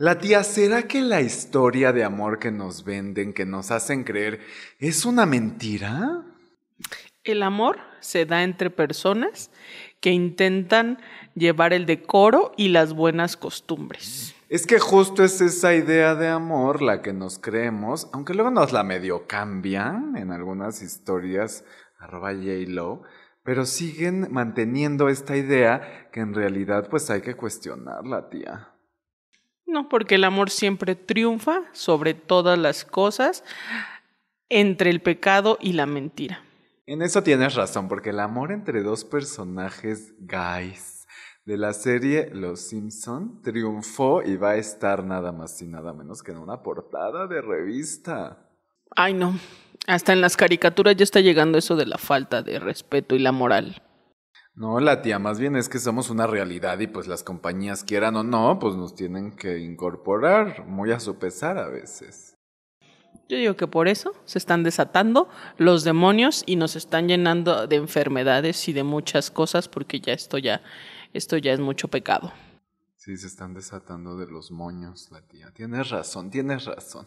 La tía, ¿será que la historia de amor que nos venden, que nos hacen creer, es una mentira? El amor se da entre personas que intentan llevar el decoro y las buenas costumbres. Es que justo es esa idea de amor la que nos creemos, aunque luego nos la medio cambian en algunas historias, arroba J-Lo, pero siguen manteniendo esta idea que en realidad pues hay que cuestionarla, tía. No, porque el amor siempre triunfa sobre todas las cosas entre el pecado y la mentira. En eso tienes razón, porque el amor entre dos personajes guys de la serie Los Simpson triunfó y va a estar nada más y nada menos que en una portada de revista. Ay, no. Hasta en las caricaturas ya está llegando eso de la falta de respeto y la moral. No, la tía, más bien es que somos una realidad y pues las compañías quieran o no, pues nos tienen que incorporar, muy a su pesar a veces. Yo digo que por eso se están desatando los demonios y nos están llenando de enfermedades y de muchas cosas porque ya esto ya esto ya es mucho pecado. Sí, se están desatando de los moños, la tía. Tienes razón, tienes razón.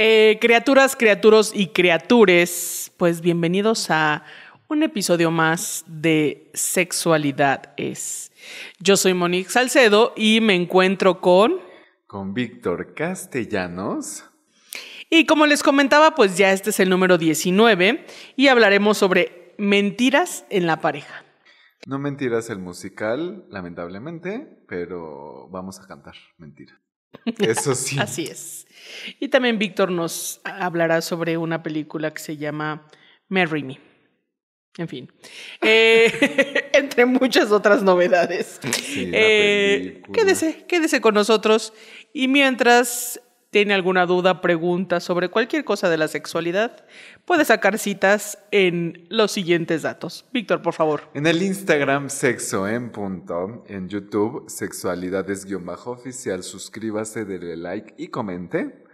Eh, criaturas, criaturos y criatures, pues bienvenidos a un episodio más de Sexualidad es. Yo soy Monique Salcedo y me encuentro con... Con Víctor Castellanos. Y como les comentaba, pues ya este es el número 19 y hablaremos sobre mentiras en la pareja. No mentiras el musical, lamentablemente, pero vamos a cantar mentira. Eso sí. Así es. Y también Víctor nos hablará sobre una película que se llama Marry Me. En fin. Eh, entre muchas otras novedades. Sí, Eh, quédese, quédese con nosotros. Y mientras tiene alguna duda, pregunta sobre cualquier cosa de la sexualidad, puede sacar citas en los siguientes datos. Víctor, por favor. En el Instagram sexo en punto, en YouTube sexualidades guion bajo oficial, suscríbase, dele like y comente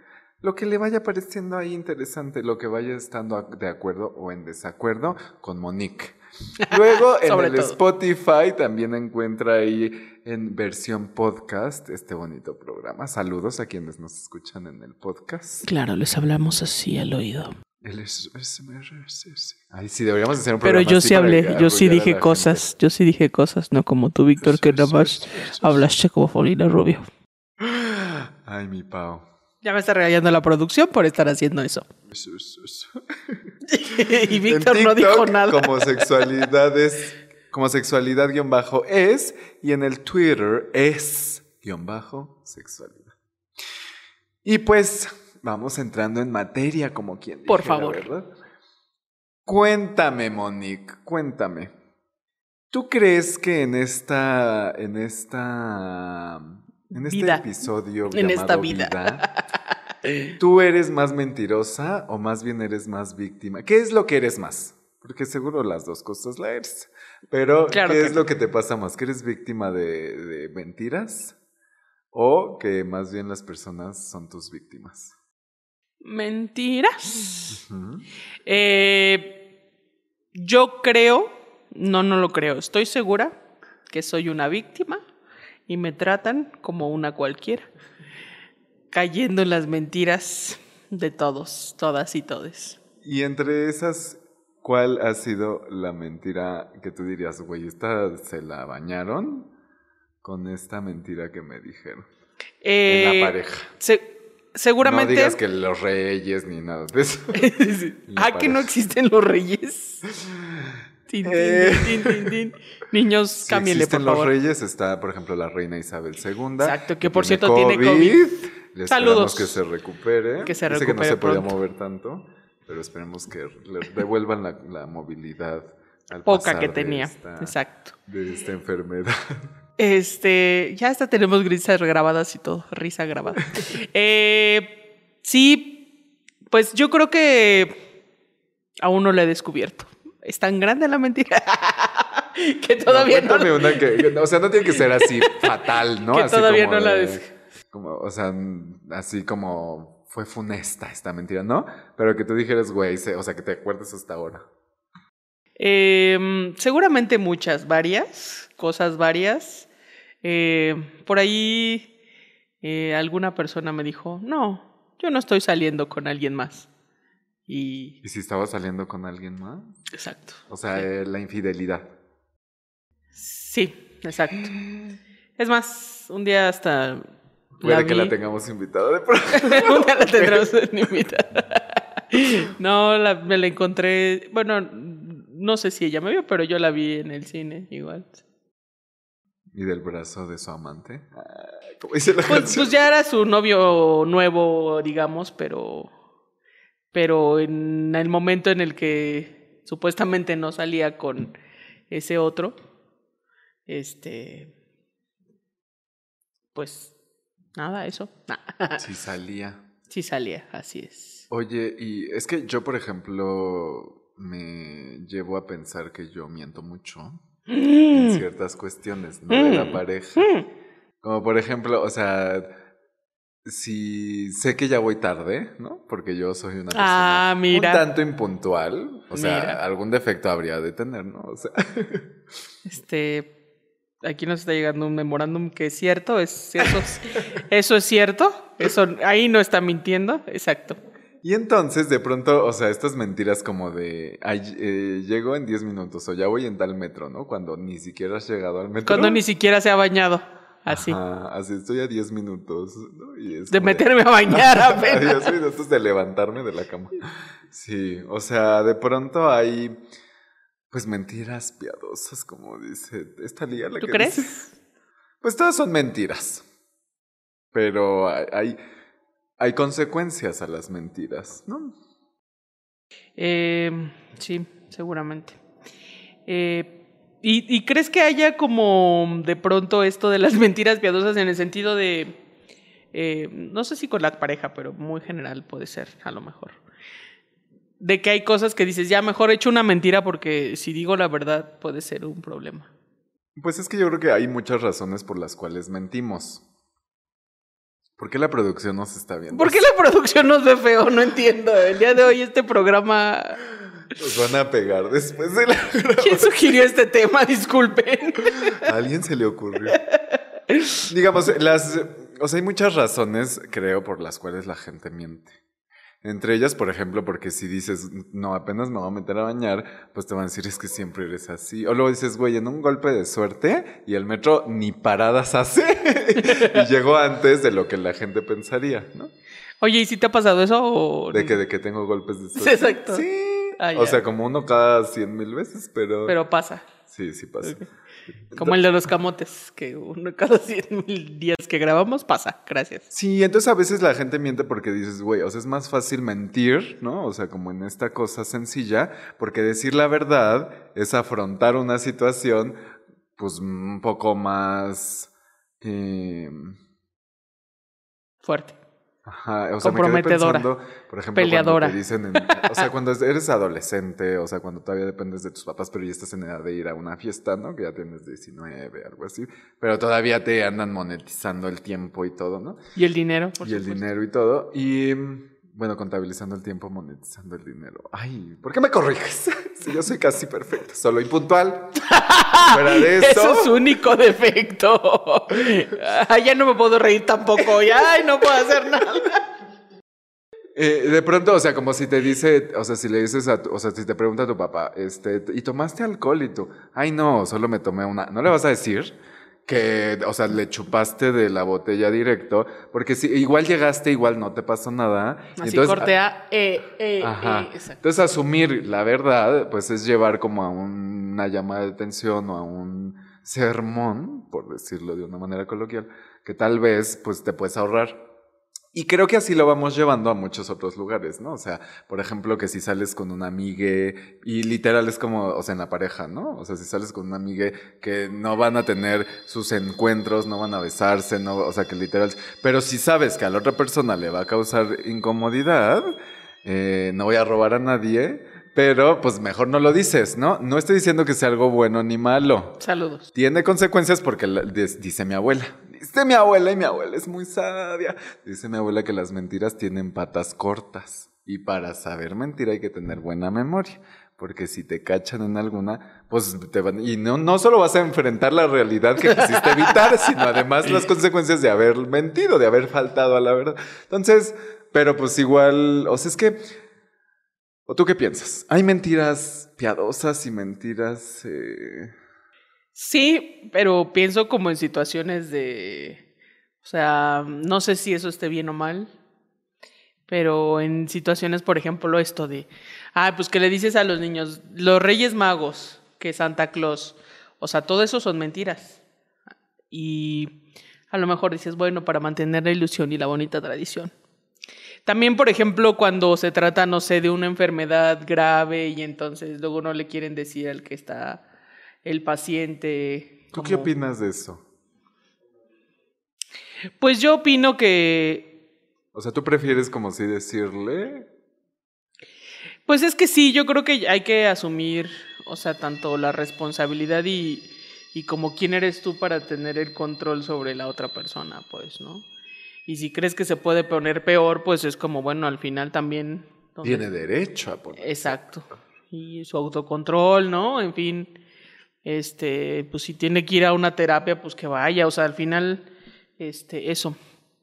lo que le vaya pareciendo ahí interesante, lo que vaya estando de acuerdo o en desacuerdo con Monique. Luego en el todo. Spotify también encuentra ahí en versión podcast este bonito programa. Saludos a quienes nos escuchan en el podcast. Claro, les hablamos así al oído. Ay, sí, deberíamos hacer un Pero programa yo así sí hablé, yo sí dije cosas, yo sí dije cosas, no como tú, Víctor, que nada más hablaste como Paulina Rubio. Ay, mi Pau. Ya me está regañando la producción por estar haciendo eso. Eso, eso, eso. y Víctor no dijo nada. Como sexualidad es, como sexualidad guion bajo es, y en el Twitter es guion bajo sexualidad. Y pues vamos entrando en materia como quien Por dijera, favor. ¿verdad? Cuéntame, Monique, cuéntame. ¿Tú crees que en esta, en esta, en este Vida. episodio En esta vida. ¿Tú eres más mentirosa o más bien eres más víctima? ¿Qué es lo que eres más? Porque seguro las dos cosas la eres. Pero, Claro ¿qué es no. lo que te pasa más? ¿Que eres víctima de, de mentiras? ¿O que más bien las personas son tus víctimas? Mentiras. Eh, yo creo, no, no lo creo, estoy segura que soy una víctima y me tratan como una cualquiera, cayendo en las mentiras de todos, todas y todes. Y entre esas, ¿cuál ha sido la mentira que tú dirías, güey, esta se la bañaron con esta mentira que me dijeron? en Eh, la pareja. se- seguramente. No digas que los reyes ni nada de eso. ah, que no pareja. existen los reyes. Tin, tin, Eh. tin, tin, tin. Niños, Si por existen los favor. reyes, está, por ejemplo, la reina Isabel II. Exacto, que por cierto tiene Le Saludos. que se recupere. Que se Dice que no recupere se podía mover tanto, pero esperemos que le devuelvan la, la movilidad al Poca pasar que de tenía. esta- Exacto. de esta enfermedad. Este, ya hasta tenemos risas grabadas y todo, risa grabada. Eh, sí, pues yo creo que aún no la he descubierto. Es tan grande la mentira que todavía no, cuéntame una que, o sea, no tiene que ser así fatal, ¿no? Que así todavía como no la de- como, o sea, así como fue funesta esta mentira, ¿no? Pero que tú dijeras, güey, o sea, que te acuerdes hasta ahora. Eh, seguramente muchas, varias, cosas varias. Eh, por ahí eh, alguna persona me dijo, no, yo no estoy saliendo con alguien más. Y... ¿Y si estaba saliendo con alguien más? Exacto. O sea, eh, la infidelidad. Sí, exacto. Es más, un día hasta... Puede que vi- la tengamos invitada de pronto. la tendremos en invitada. No, la- me la encontré... Bueno, no sé si ella me vio, pero yo la vi en el cine igual. Y del brazo de su amante. Ah, Como dice la Pues, canción. pues ya era su novio nuevo, digamos, pero. Pero en el momento en el que supuestamente no salía con ese otro, este. Pues nada, eso. Sí salía. Sí salía, así es. Oye, y es que yo, por ejemplo, me llevo a pensar que yo miento mucho en ciertas cuestiones, ¿no? De la pareja. Como por ejemplo, o sea, si sé que ya voy tarde, ¿no? Porque yo soy una persona Ah, mira. un tanto impuntual. O sea, Mira. algún defecto habría de tener, ¿no? O sea, Este. Aquí nos está llegando un memorándum que es cierto, es, eso, es, eso es cierto, eso ahí no está mintiendo, exacto. y entonces de pronto, o sea, estas mentiras como de, ay, eh, llego en 10 minutos o ya voy en tal metro, ¿no? Cuando ni siquiera has llegado al metro. Cuando ni siquiera se ha bañado, así. Ajá, así estoy a 10 minutos, ¿no? Y es De meterme a bañar a apenas. 10 minutos de levantarme de la cama. Sí, o sea, de pronto hay, pues, mentiras piadosas, como dice esta liga. La ¿Tú que crees? dice. Pues todas son mentiras. Pero hay, hay, consecuencias a las mentiras, ¿no? Eh, sí, seguramente. Eh, ¿y, y crees que haya como de pronto esto de las mentiras piadosas en el sentido de, eh, no sé si con la pareja, pero muy general puede ser, a lo mejor. De que hay cosas que dices, ya mejor he hecho una mentira porque si digo la verdad puede ser un problema. Pues es que yo creo que hay muchas razones por las cuales mentimos. ¿Por qué la producción nos está viendo? ¿Por qué la producción nos ve feo? No entiendo. El día de hoy este programa... Nos van a pegar después de la ¿Quién sugirió este tema? Disculpen. A alguien se le ocurrió. Digamos, las, o sea, hay muchas razones, creo, por las cuales la gente miente. Entre ellas, por ejemplo, porque si dices, no, apenas me voy a meter a bañar, pues te van a decir, es que siempre eres así. O luego dices, güey, en un golpe de suerte y el metro ni paradas hace y llegó antes de lo que la gente pensaría, ¿no? Oye, ¿y si te ha pasado eso? O... De que, de que tengo golpes de suerte. Exacto. Sí. Ah, o sea, como uno cada cien mil veces, pero... Pero pasa. Sí, sí pasa. Como el de los camotes, que uno cada 100 mil días que grabamos pasa. Gracias. Sí, entonces a veces la gente miente porque dices, güey, o sea, es más fácil mentir, ¿no? O sea, como en esta cosa sencilla, porque decir la verdad es afrontar una situación, pues un poco más... eh, Fuerte. Ajá, o sea, me quedé Comprometedora. pensando, por ejemplo, Peleadora. cuando te dicen, en- o sea, cuando eres adolescente, o sea, cuando todavía dependes de tus papás, pero ya estás en edad de ir a una fiesta, ¿no? Que ya tienes 19, algo así, pero todavía te andan monetizando el tiempo y todo, ¿no? ¿Y el dinero? por y el dinero y todo. Y mm, bueno, contabilizando el tiempo, monetizando el dinero. Ay, ¿por qué me corriges? si yo soy casi perfecto, solo impuntual. Fuera de eso. Eso es su único defecto. Ay, ya no me puedo reír tampoco. Ya, ay, no puedo hacer nada. eh, de pronto, o sea, como si te dice, o sea, si le dices a tu, o sea, si te pregunta a tu papá, este, ¿y tomaste alcohol? Y tú, ay, no, solo me tomé una. ¿No le vas a decir? Que, o sea, le chupaste de la botella directo, porque si igual llegaste, igual no te pasó nada. Así Entonces, cortea. Eh, eh, Ajá. eh, exacto. Entonces asumir la verdad, pues es llevar como a una llamada de atención o a un sermón, por decirlo de una manera coloquial, que tal vez pues te puedes ahorrar. Y creo que así lo vamos llevando a muchos otros lugares, ¿no? O sea, por ejemplo, que si sales con una amigue y literal es como, o sea, en la pareja, ¿no? O sea, si sales con una amigue que no van a tener sus encuentros, no van a besarse, no, o sea, que literal, pero si sabes que a la otra persona le va a causar incomodidad, eh, no voy a robar a nadie, pero pues mejor no lo dices, ¿no? No estoy diciendo que sea algo bueno ni malo. Saludos. Tiene consecuencias porque la- dice mi abuela. Dice mi abuela y mi abuela es muy sabia. Dice mi abuela que las mentiras tienen patas cortas. Y para saber mentir hay que tener buena memoria. Porque si te cachan en alguna, pues te van... Y no, no solo vas a enfrentar la realidad que quisiste evitar, sino además las consecuencias de haber mentido, de haber faltado a la verdad. Entonces, pero pues igual, o sea, es que... ¿O tú qué piensas? ¿Hay mentiras piadosas y mentiras... eh, Sí, pero pienso como en situaciones de, o sea, no sé si eso esté bien o mal, pero en situaciones, por ejemplo, esto de, ah, pues que le dices a los niños, los Reyes Magos, que Santa Claus, o sea, todo eso son mentiras. Y a lo mejor dices, bueno, para mantener la ilusión y la bonita tradición. También, por ejemplo, cuando se trata, no sé, de una enfermedad grave y entonces luego no le quieren decir al que está el paciente. ¿Tú qué opinas de eso? Pues yo opino que, O sea, ¿tú prefieres como si decirle? pues es que sí, yo creo que hay que asumir, o sea, tanto la responsabilidad y, y como quién eres tú para tener el control sobre la otra persona, pues, ¿no? Y si crees que se puede poner peor, pues es como, bueno, al final también... ¿dónde- Tiene derecho a poner. Exacto. Y su autocontrol, ¿no? En fin, este, pues si tiene que ir a una terapia, pues que vaya. O sea, al final, este, eso.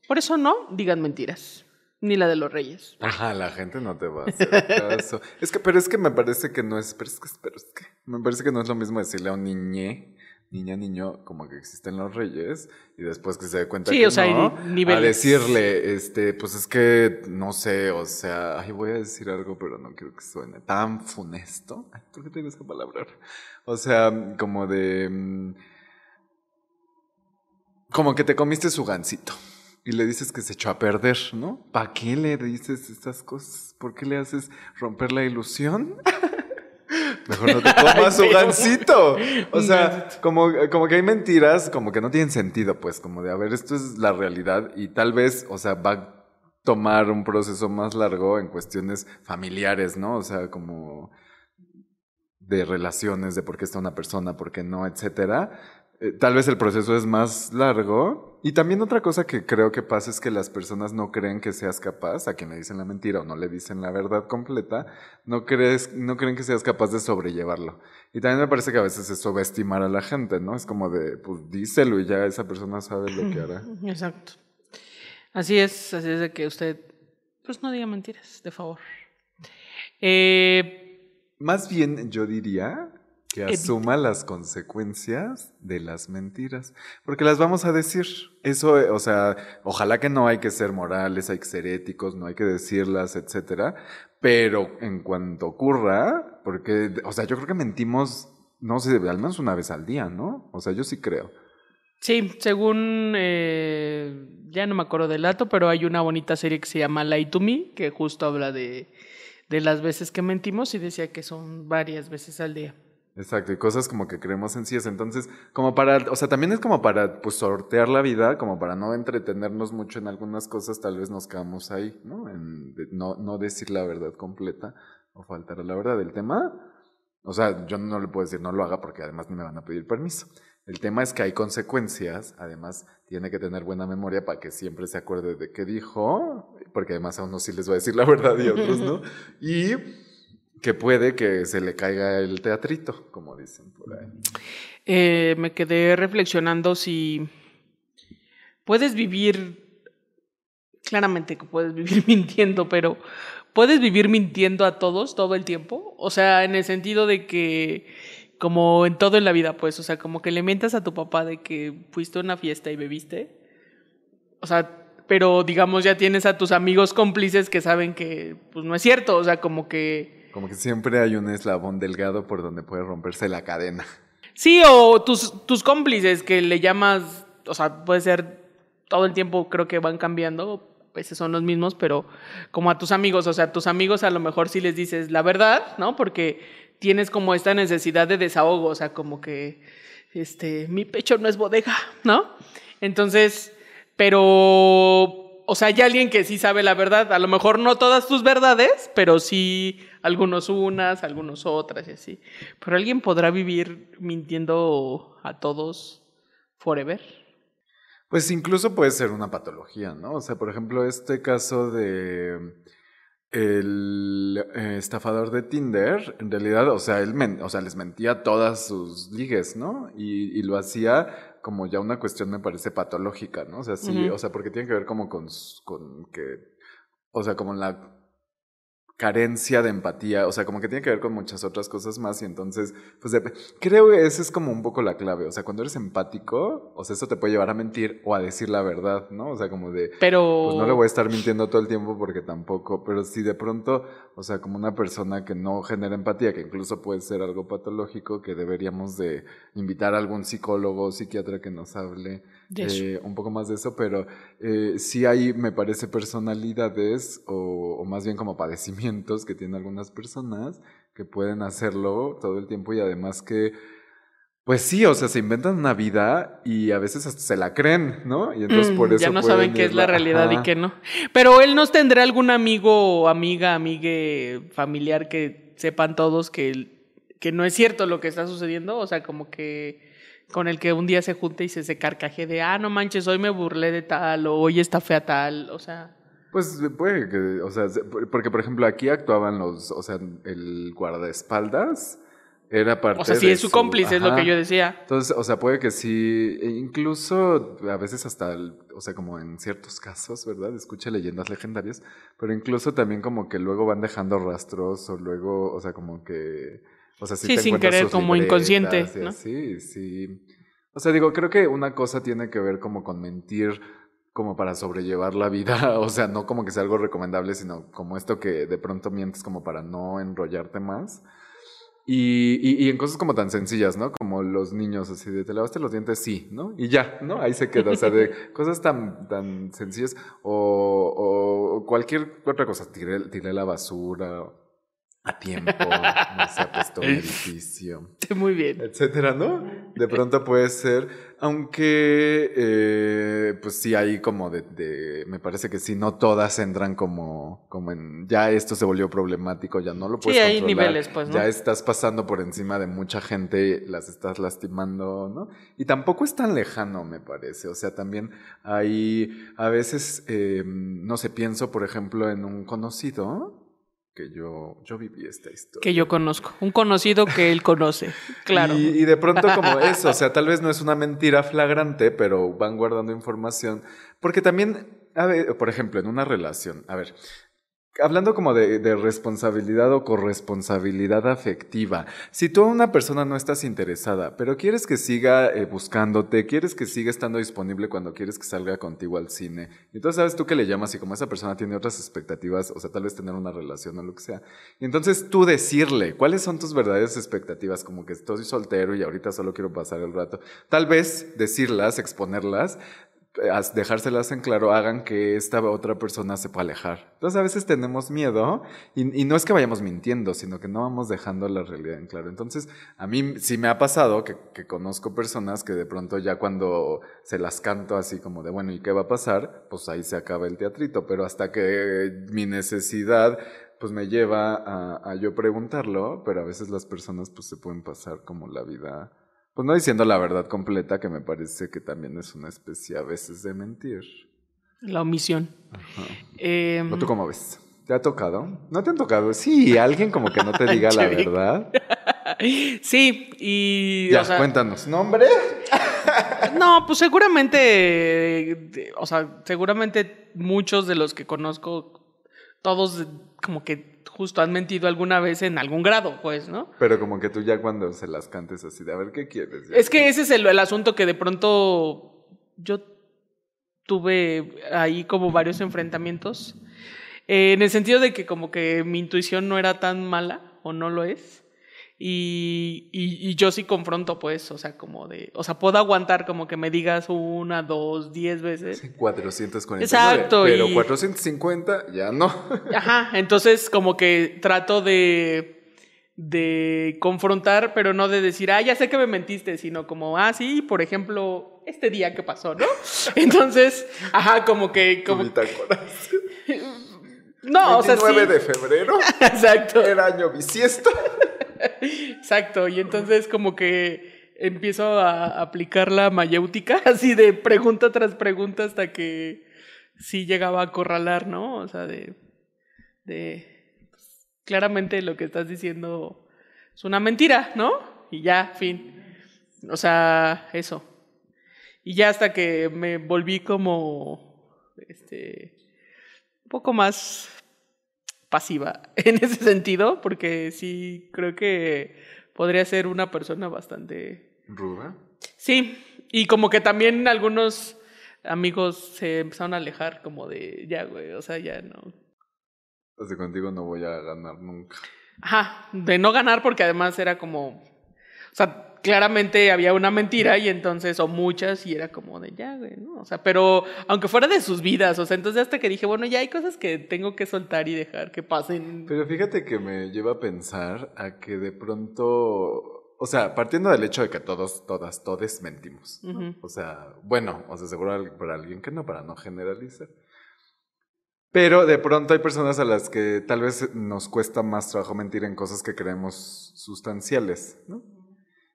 Por eso no digan mentiras. Ni la de los reyes. Ajá, la gente no te va a hacer caso. es que, pero es que me parece que no es, pero es que, pero es que, me parece que no es lo mismo decirle a un niñe, niña, niño, como que existen los reyes, y después que se dé cuenta Sí, que o sea, no, a decirle, este, pues es que, no sé, o sea, ay, voy a decir algo, pero no quiero que suene tan funesto. Ay, ¿por qué tengo esa palabra? O sea, como de, mm, como que te comiste su gansito. Y le dices que se echó a perder, ¿no? ¿Para qué le dices estas cosas? ¿Por qué le haces romper la ilusión? Mejor no te comas su gansito. O sea, como, como que hay mentiras como que no tienen sentido, pues, como de, a ver, esto es la realidad y tal vez, o sea, va a tomar un proceso más largo en cuestiones familiares, ¿no? O sea, como de relaciones, de por qué está una persona, por qué no, etcétera. Eh, tal vez el proceso es más largo. Y también otra cosa que creo que pasa es que las personas no creen que seas capaz, a quien le dicen la mentira o no le dicen la verdad completa, no, crees, no creen que seas capaz de sobrellevarlo. Y también me parece que a veces es subestimar a la gente, ¿no? Es como de, pues díselo y ya esa persona sabe lo que hará. Exacto. Así es, así es de que usted, pues no diga mentiras, de favor. Eh, Más bien yo diría que asuma las consecuencias de las mentiras, porque las vamos a decir. Eso, eh, o sea, ojalá que no hay que ser morales, hay que ser éticos, no hay que decirlas, etcétera. Pero en cuanto ocurra, porque, o sea, yo creo que mentimos, no sé, al menos una vez al día, ¿no? O sea, yo sí creo. Sí, según, eh, ya no me acuerdo del dato, pero hay una bonita serie que se llama Lie to Me, que justo habla de, de las veces que mentimos y decía que son varias veces al día. Exacto, y cosas como que creemos sencillas. Entonces, como para, o sea, también es como para pues sortear la vida, como para no entretenernos mucho en algunas cosas, tal vez nos quedamos ahí, ¿no? En no, no decir la verdad completa o faltar a la verdad. El tema, o sea, yo no le puedo decir no lo haga porque además ni me van a pedir permiso. El tema es que hay consecuencias, además tiene que tener buena memoria para que siempre se acuerde de qué dijo, porque además a unos sí les va a decir la verdad y a otros no. Y que puede que se le caiga el teatrito, como dicen por ahí. Eh, me quedé reflexionando si puedes vivir, claramente que puedes vivir mintiendo, pero ¿puedes vivir mintiendo a todos todo el tiempo? O sea, en el sentido de que, como en todo en la vida, pues, o sea, como que le mientas a tu papá de que fuiste a una fiesta y bebiste. O sea, pero digamos ya tienes a tus amigos cómplices que saben que pues no es cierto, o sea, como que... Como que siempre hay un eslabón delgado por donde puede romperse la cadena. Sí, o tus, tus cómplices que le llamas, o sea, puede ser todo el tiempo, creo que van cambiando a veces son los mismos, pero como a tus amigos, o sea, a tus amigos a lo mejor sí les dices la verdad, ¿no? Porque tienes como esta necesidad de desahogo, o sea, como que, este, mi pecho no es bodega, ¿no? Entonces, pero, o sea, hay alguien que sí sabe la verdad, a lo mejor no todas tus verdades, pero sí algunos unas, algunos otras y así. Pero alguien podrá vivir mintiendo a todos forever. Pues incluso puede ser una patología, ¿no? O sea, por ejemplo, este caso de el eh, estafador de Tinder, en realidad, o sea, él o sea, les mentía todas sus ligues, ¿no? Y, y, lo hacía como ya una cuestión, me parece, patológica, ¿no? O sea, sí, o sea, porque tiene que ver como con, con que, o sea, como la carencia de empatía, o sea, como que tiene que ver con muchas otras cosas más y entonces, pues creo que esa es como un poco la clave, o sea, cuando eres empático, o sea, eso te puede llevar a mentir o a decir la verdad, ¿no? O sea, como de, pero... pues no le voy a estar mintiendo todo el tiempo porque tampoco, pero si de pronto, o sea, como una persona que no genera empatía, que incluso puede ser algo patológico, que deberíamos de invitar a algún psicólogo o psiquiatra que nos hable eh, un poco más de eso, pero eh, sí hay, me parece, personalidades o, o, más bien como padecimientos que tienen algunas personas que pueden hacerlo todo el tiempo y además que, pues sí, o sea, se inventan una vida y a veces hasta se la creen, ¿no? Y entonces por Mm, eso... ya no saben qué es la realidad y qué no. Pero él nos tendrá algún amigo amiga, amigue, familiar que sepan todos que, que no es cierto lo que está sucediendo. O sea, como que con el que un día se junte y se, se carcaje de, ah, no manches, hoy me burlé de tal, o hoy está fea tal, o sea. Pues puede que, o sea, se- porque por ejemplo aquí actuaban los, o sea, el guardaespaldas era parte O sea, sí es su cómplice, es lo que yo decía. Entonces, o sea, puede que sí, e incluso a veces hasta, el- o sea, como en ciertos casos, ¿verdad? Escucha leyendas legendarias, pero incluso también como que luego van dejando rastros o luego, o sea, como que, o sea, si Sí, te sin querer, como inconsciente, ¿no? así, sí. O sea, digo, creo que una cosa tiene que ver como con mentir como para sobrellevar la vida, o sea, no como que sea algo recomendable, sino como esto que de pronto mientes como para no enrollarte más. Y, y, y en cosas como tan sencillas, ¿no? Como los niños, así de, ¿te lavaste los dientes? Sí, ¿no? Y ya, ¿no? Ahí se queda, o sea, de cosas tan, tan sencillas o, o cualquier otra cosa, tiré, tiré la basura a tiempo, no se apestó mi edificio Muy bien. etcétera, ¿no? De pronto puede ser, aunque eh, pues sí hay como de, de- me parece que sí, no todas entran como, como en, ya esto se volvió problemático, ya no lo Sí, puedes hay controlar, niveles, pues, ¿no? ya estás pasando por encima de mucha gente, las estás lastimando, ¿no? Y tampoco es tan lejano, me parece, o sea, también hay, a veces, eh, no sé, pienso, por ejemplo, en un conocido, que yo, yo viví esta historia. Que yo conozco. Un conocido que él conoce. Claro. Y, y de pronto como eso, o sea, tal vez no es una mentira flagrante, pero van guardando información. Porque también, a ver, por ejemplo, en una relación, a ver, hablando como de, responsabilidad o corresponsabilidad afectiva, si tú a una persona no estás interesada, pero quieres que siga eh, buscándote, quieres que siga estando disponible cuando quieres que salga contigo al cine, y entonces sabes tú que le llamas y como esa persona tiene otras expectativas, o sea, tal vez tener una relación o lo que sea, y entonces tú decirle cuáles son tus verdaderas expectativas, como que estoy soltero y ahorita solo quiero pasar el rato, tal vez decirlas, exponerlas, as- dejárselas en claro hagan que esta otra persona se pueda alejar. Entonces a veces tenemos miedo y, no es que vayamos mintiendo, sino que no vamos dejando la realidad en claro. Entonces a mí sí me ha pasado que, conozco personas que de pronto ya cuando se las canto así como de, bueno, ¿y qué va a pasar? Pues ahí se acaba el teatrito, pero hasta que mi necesidad pues me lleva a, a yo preguntarlo, pero a veces las personas pues se pueden pasar como la vida pues no diciendo la verdad completa, que me parece que también es una especie a veces de mentir. La omisión. Ajá. Eh, ¿No tú cómo ves? ¿Te ha tocado? ¿No te han tocado? Sí, alguien como que no te diga la verdad. sí, y. Ya, o sea, cuéntanos. ¿Nombre? No, pues seguramente. O sea, seguramente muchos de los que conozco, todos como que justo han mentido alguna vez en algún grado, pues, ¿no? Pero como que tú ya cuando se las cantes así de, a ver, ¿qué quieres? Ya Es que ese es el, el asunto que de pronto yo tuve ahí como varios enfrentamientos. Eh, en el sentido de que como que mi intuición no era tan mala, o no lo es. Y, y, y yo sí confronto, pues, o sea, como de, o sea, puedo aguantar como que me digas una, dos, diez veces. 449. Exacto, Pero y- 450 ya no. Ajá, entonces como que trato de, de confrontar, pero no de decir, ah, ya sé que me mentiste, sino como, ah, sí, por ejemplo, este día que pasó, ¿no? Entonces, ajá, como que, como, no, o sea, sí. 29 de febrero. Exacto. Era año bisiesto. Exacto, y entonces como que empiezo a aplicar la mayéutica, así de pregunta tras pregunta hasta que sí llegaba a acorralar, ¿no? O sea, de, de pues, claramente lo que estás diciendo es una mentira, ¿no? Y ya, fin. O sea, eso. Y ya hasta que me volví como, este, un poco más pasiva en ese sentido, porque sí creo que podría ser una persona bastante... Ruda. Sí, y como que también algunos amigos se empezaron a alejar como de, ya, güey, o sea, ya no. O sea, contigo no voy a ganar nunca. Ajá, de no ganar porque además era como, o sea, claramente había una mentira y entonces, o muchas, y era como de ya, güey, ¿no? O sea, pero aunque fuera de sus vidas, o sea, entonces hasta que dije, bueno, ya hay cosas que tengo que soltar y dejar que pasen. Pero fíjate que me lleva a pensar a que de pronto, o sea, partiendo del hecho de que todos, todas, todes mentimos. O sea, bueno, o sea, seguro para alguien que no, para no generalizar. Pero de pronto hay personas a las que tal vez nos cuesta más trabajo mentir en cosas que creemos sustanciales, ¿no?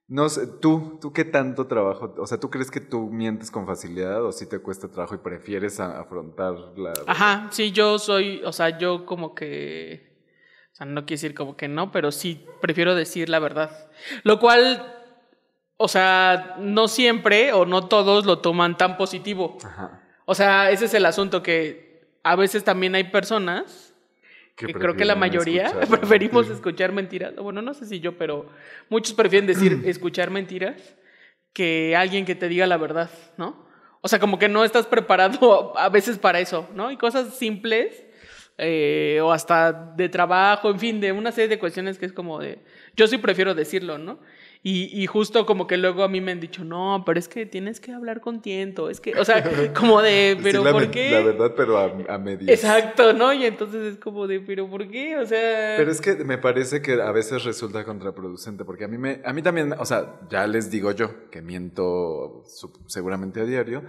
No sé, tú, tú qué tanto trabajo, o sea, ¿tú crees que tú mientes con facilidad o si te cuesta trabajo y prefieres afrontar la... Ajá, sí, yo soy, o sea, yo como que, o sea, no quiero decir como que no, pero sí prefiero decir la verdad. Lo cual, o sea, no siempre o no todos lo toman tan positivo. Ajá. O sea, ese es el asunto que a veces también hay personas que creo que la mayoría escuchar preferimos mentir. escuchar mentiras. Bueno, no sé si yo, pero muchos prefieren decir escuchar mentiras que alguien que te diga la verdad, ¿no? O sea, como que no estás preparado a veces para eso, ¿no? Y cosas simples eh, o hasta de trabajo, en fin, de una serie de cuestiones que es como de, yo sí prefiero decirlo, ¿no? Y, y justo como que luego a mí me han dicho, no, pero es que tienes que hablar con tiento, es que, o sea, como de, Sí, pero la, ¿por qué? La verdad, pero a, a medias. Exacto, ¿no? Y entonces es como de, pero ¿por qué? O sea... Pero es que me parece que a veces resulta contraproducente, porque a mí, me, a mí también, o sea, ya les digo yo que miento seguramente a diario,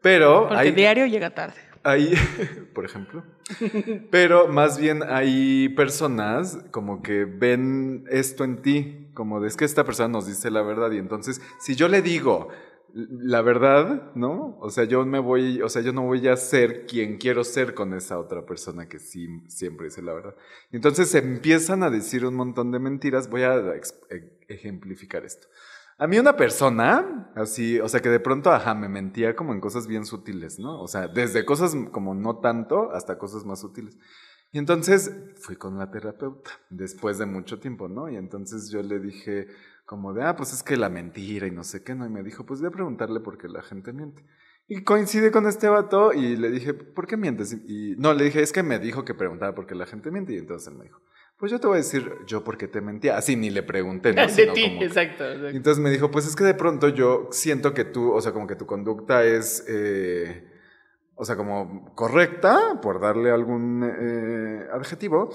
pero Porque hay, diario llega tarde. Hay, por ejemplo, pero más bien hay personas como que ven esto en ti, como de es que esta persona nos dice la verdad y entonces si yo le digo la verdad, ¿no? O sea, yo me voy, o sea, yo no voy a ser quien quiero ser con esa otra persona que sí siempre dice la verdad. Entonces empiezan a decir un montón de mentiras. Voy a e- ejemplificar esto. A mí una persona, así, o sea, que de pronto, ajá, me mentía como en cosas bien sutiles, ¿no? O sea, desde cosas como no tanto hasta cosas más sutiles. Y entonces fui con la terapeuta después de mucho tiempo, ¿no? Y entonces yo le dije como de, ah, pues es que la mentira y no sé qué, ¿no? Y me dijo, pues voy a preguntarle por qué la gente miente. Y coincide con este vato y le dije, ¿por qué mientes? Y no, le dije, es que me dijo que preguntara por qué la gente miente. Y entonces él me dijo, pues yo te voy a decir yo por qué te mentía. Así ni le pregunté, ¿no? de ti, como exacto. exacto. entonces me dijo, pues es que de pronto yo siento que tú, o sea, como que tu conducta es, eh, o sea, como correcta, por darle algún eh, adjetivo.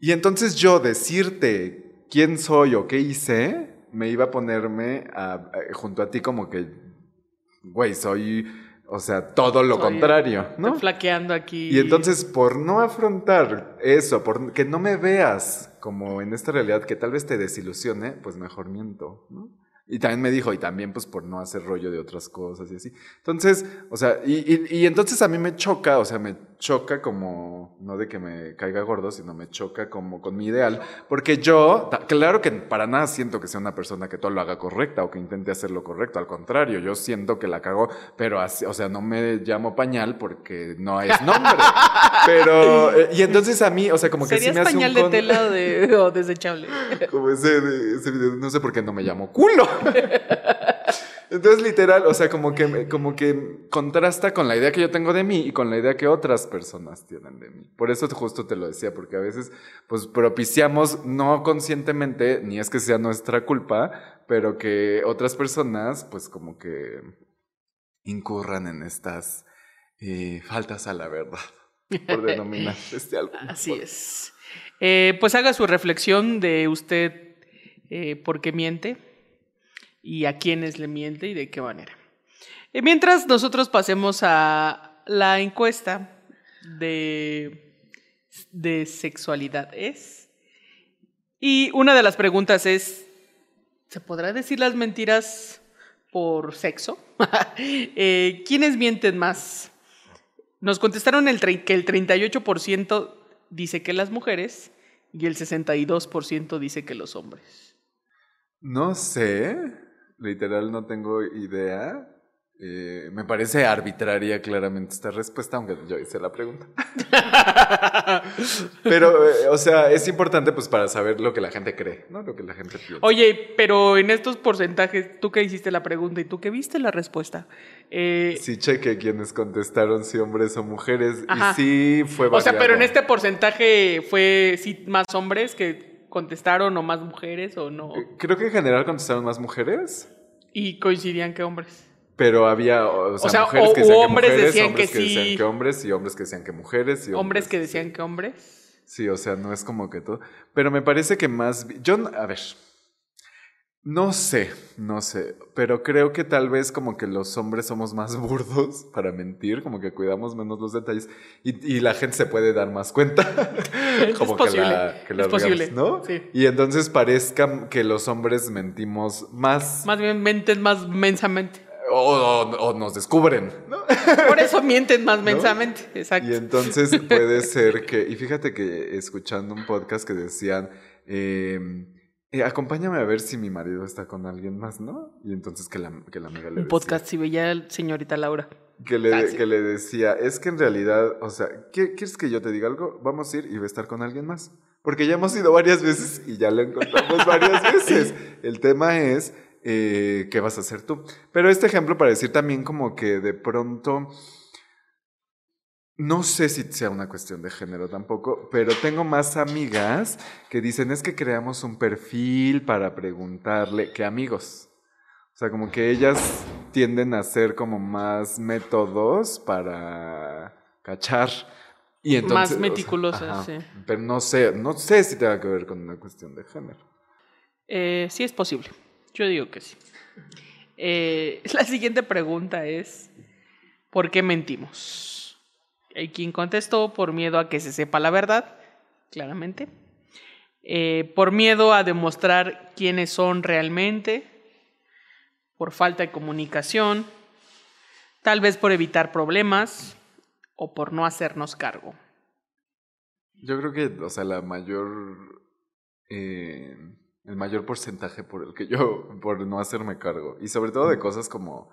Y entonces yo decirte quién soy o qué hice, me iba a ponerme a- a- junto a ti como que, güey, soy, o sea, todo lo Soy- contrario, ¿no? Estoy flaqueando aquí. Y entonces, por no afrontar eso, por que no me veas como en esta realidad que tal vez te desilusione, pues mejor miento, ¿no? Y también me dijo, y también pues por no hacer rollo de otras cosas y así. Entonces, o sea, y, y- y entonces a mí me choca, o sea, me choca como, no de que me caiga gordo, sino me choca como con mi ideal, porque yo, claro que para nada siento que sea una persona que todo lo haga correcta o que intente hacerlo correcto, al contrario, yo siento que la cago, pero así, o sea, no me llamo pañal porque no es nombre. Pero, eh, y entonces a mí, o sea, como que sí ¿Serías me hace pañal un de con- tela o, de, o desechable? como ese, de- ese video, no sé por qué no me llamo culo. Entonces, literal, o sea, como que, como que contrasta con la idea que yo tengo de mí y con la idea que otras personas tienen de mí. Por eso justo te lo decía, porque a veces, pues, propiciamos, no conscientemente, ni es que sea nuestra culpa, pero que otras personas, pues, como que incurran en estas eh, faltas a la verdad, por denominar este álbum. Así es. Eh, pues haga su reflexión de usted eh, por qué miente y a quiénes le miente y de qué manera. mientras nosotros pasemos a la encuesta de, de sexualidad es. Y una de las preguntas es, ¿se podrá decir las mentiras por sexo? ¿Quiénes mienten más? Nos contestaron que el 38% dice que las mujeres y el 62% dice que los hombres. No sé, literal no tengo idea. Eh, me parece arbitraria claramente esta respuesta, aunque yo hice la pregunta. pero, eh, o sea, es importante pues para saber lo que la gente cree, ¿no? Lo que la gente piensa. Oye, pero en estos porcentajes, tú que hiciste la pregunta y tú que viste la respuesta. Eh... Sí, cheque quienes contestaron si hombres o mujeres. Y sí fue O sea, pero en este porcentaje fue sí más hombres que contestaron o más mujeres o no. Creo que en general contestaron más mujeres. Y coincidían que hombres. Pero había, o sea, mujeres que decían que mujeres, decían hombres que, decían que hombres y hombres que decían que mujeres y hombres, que decían que hombres. Sí, o sea, no es como que todo. Pero me parece que más, yo, a ver, no sé, no sé, pero creo que tal vez como que los hombres somos más burdos para mentir, como que cuidamos menos los detalles y, la gente se puede dar más cuenta. como es posible, que la, es posible, ¿no? Sí. Y entonces parezca que los hombres mentimos más. Más bien menten más mensamente. O, nos descubren, ¿no? Por eso mienten más mensamente, exacto. Y entonces puede ser que, y fíjate que escuchando un podcast que decían, em, eh, acompáñame a ver si mi marido está con alguien más, ¿no? Y entonces que la, que la amiga le Un podcast, si veía señorita Laura. Que le, que le decía, es que en realidad, o sea, ¿quieres que yo te diga algo? Vamos a ir y va a estar con alguien más. Porque ya hemos ido varias veces y ya lo encontramos varias veces. El tema es eh, qué vas a hacer tú. Pero este ejemplo para decir también como que de pronto, no sé si sea una cuestión de género tampoco, pero tengo más amigas que dicen es que creamos un perfil para preguntarle que amigos. O sea, como que ellas tienden a ser como más métodos para cachar. Y entonces, más meticulosas, sí. Pero no sé, no sé si tenga que ver con una cuestión de género. Eh, sí es posible. Yo digo que sí. Eh, la siguiente pregunta es, ¿por qué mentimos? Hay quien contestó por miedo a que se sepa la verdad, claramente. Eh, por miedo a demostrar quiénes son realmente, por falta de comunicación, tal vez por evitar problemas o por no hacernos cargo. Yo creo que, o sea, la mayor eh, el mayor porcentaje por el que yo, por no hacerme cargo. Y sobre todo de cosas como,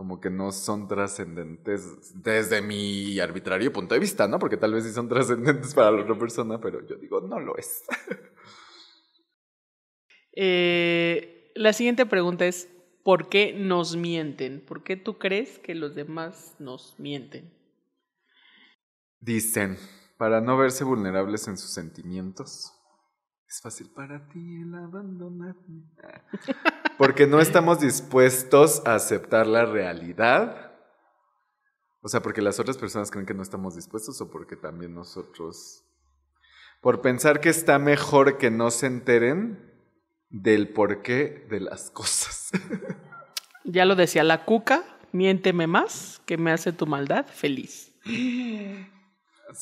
como que no son trascendentes desde mi arbitrario punto de vista, ¿no? Porque tal vez sí son trascendentes para la otra persona, pero yo digo, no lo es. Eh, la siguiente pregunta es, ¿por qué nos mienten? ¿Por qué tú crees que los demás nos mienten? Dicen, para no verse vulnerables en sus sentimientos es fácil para ti el abandonarme. Porque no estamos dispuestos a aceptar la realidad. O sea, porque las otras personas creen que no estamos dispuestos o porque también nosotros... Por pensar que está mejor que no se enteren del porqué de las cosas. Ya lo decía la cuca, miénteme más, que me hace tu maldad feliz.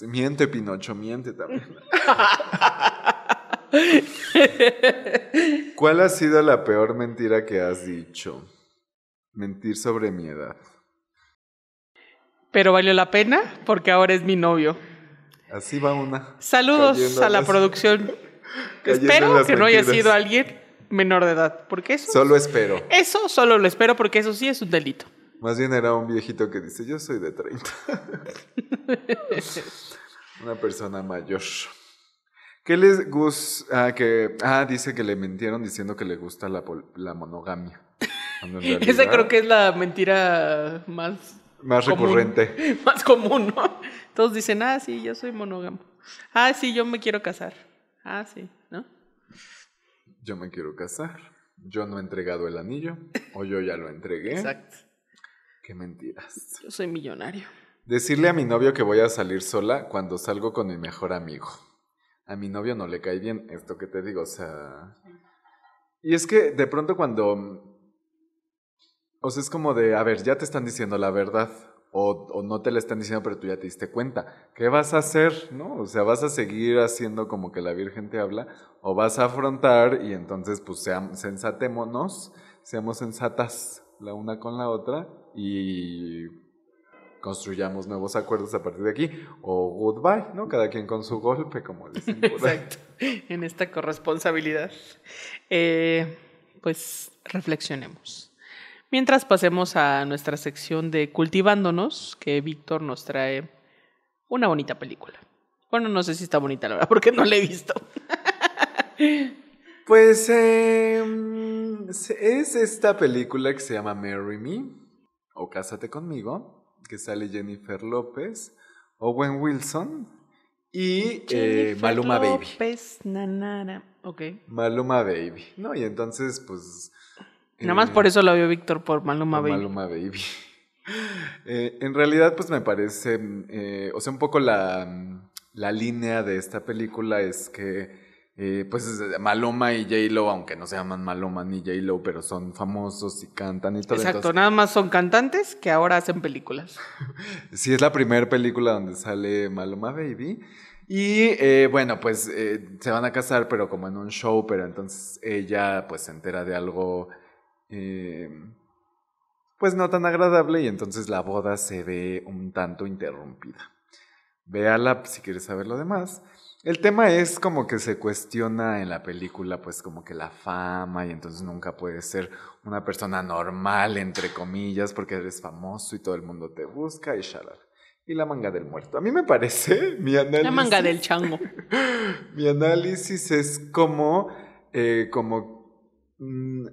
Miente, Pinocho, miente también. ¿Cuál ha sido la peor mentira que has dicho? Mentir sobre mi edad. Pero valió la pena porque ahora es mi novio. Así va una. Saludos a la producción. espero que no haya sido alguien menor de edad, porque eso Solo espero. Eso solo lo espero porque eso sí es un delito. Más bien era un viejito que dice, "Yo soy de 30." una persona mayor. ¿Qué les gusta? Ah, que, ah, dice que le mintieron diciendo que le gusta la, la monogamia. Esa creo que es la mentira más Más común. recurrente. más común, ¿no? Todos dicen, ah, sí, yo soy monógamo. Ah, sí, yo me quiero casar. Ah, sí, ¿no? Yo me quiero casar. Yo no he entregado el anillo. O yo ya lo entregué. Exacto. Qué mentiras. Yo soy millonario. Decirle a mi novio que voy a salir sola cuando salgo con mi mejor amigo. A mi novio no le cae bien esto que te digo, o sea... Y es que de pronto cuando... O sea, es como de, a ver, ya te están diciendo la verdad. O, no te la están diciendo, pero tú ya te diste cuenta. ¿Qué vas a hacer? ¿No? O sea, ¿vas a seguir haciendo como que la Virgen te habla? ¿O vas a afrontar y entonces pues seam- sensatémonos, seamos sensatas la una con la otra y construyamos nuevos acuerdos a partir de aquí. O goodbye, ¿no? Cada quien con su golpe, como dicen. Exacto. En esta corresponsabilidad. Eh, pues reflexionemos. Mientras pasemos a nuestra sección de Cultivándonos, que Víctor nos trae una bonita película. Bueno, no sé si está bonita la verdad, porque no la he visto. Pues eh, es esta película que se llama Marry Me o Cásate conmigo, que sale Jennifer López, Owen Wilson y eh, Maluma Baby. López, nanara. Ok. Maluma Baby, ¿no? Y entonces, pues... Nada más eh, por eso lo vio Víctor, por Maluma por Baby. Maluma Baby. Eh, en realidad, pues me parece, eh, o sea, un poco la, la línea de esta película es que, eh, pues Maluma y J-Lo, aunque no se llaman Maluma ni J-Lo, pero son famosos y cantan y todo. Exacto, entonces, nada más son cantantes que ahora hacen películas. Sí, es la primera película donde sale Maluma Baby. Y eh, bueno, pues eh, se van a casar, pero como en un show, pero entonces ella pues se entera de algo eh, pues no tan agradable y entonces la boda se ve un tanto interrumpida. Véala si quieres saber lo demás. El tema es como que se cuestiona en la película pues como que la fama y entonces nunca puedes ser una persona normal entre comillas porque eres famoso y todo el mundo te busca y shalala. Y la manga del muerto. A mí me parece, mi análisis... La manga del chango. Mi análisis es como, eh, como, mm,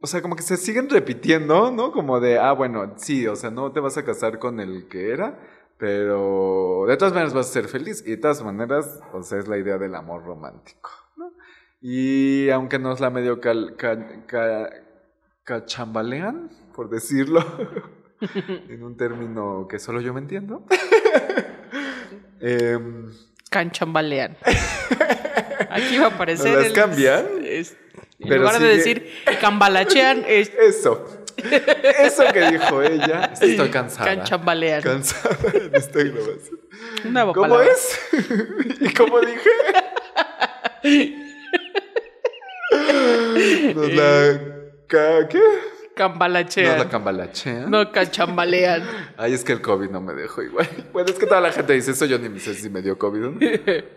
o sea, como que se siguen repitiendo, ¿no? Como de, ah, bueno, sí, o sea, no te vas a casar con el que era, pero de todas maneras vas a ser feliz. Y de todas maneras, o sea, es la idea del amor romántico, ¿no? Y aunque nos la medio cal- ca- ca- cachambalean, por decirlo, en un término que solo yo me entiendo. em, Canchambalean. Aquí va a aparecer. ¿No las el- cambian? es- en Pero lugar de decir cambalachean, es Eso. Eso que dijo ella. Estoy cansada. canchambalean. Cansada en esta grabación. Una ¿Cómo palabra. es? ¿Y cómo dije? Nos la... ¿Qué? Cambalachean. Nos la cambalachean. No canchambalean. Ay, es que el COVID no me dejó igual. Bueno, es que toda la gente dice eso. Yo ni sé si me dio COVID o no.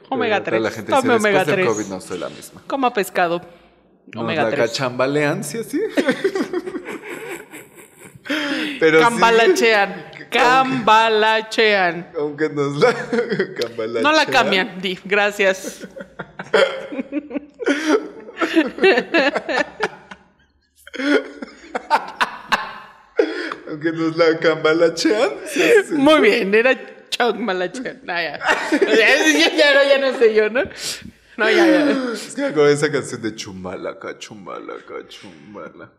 Omega Pero toda 3. la gente dice, Tome omega después del 3. COVID no soy la misma. Coma pescado. Nos Omega la 3. cachambalean, sí, así. Pero sí- Cambalachean. Cambalachean. Aunque nos la cambalachean. No la cambian, Di. Gracias. Aunque nos la cambalachean. sí. Muy bien, era chambalachean. Ah, ya. Ya, ya, ya, no, ya no sé yo, ¿no? No, ya, ya. Es que de esa canción de Chumbalaca, Chumbalaca, Chumbala.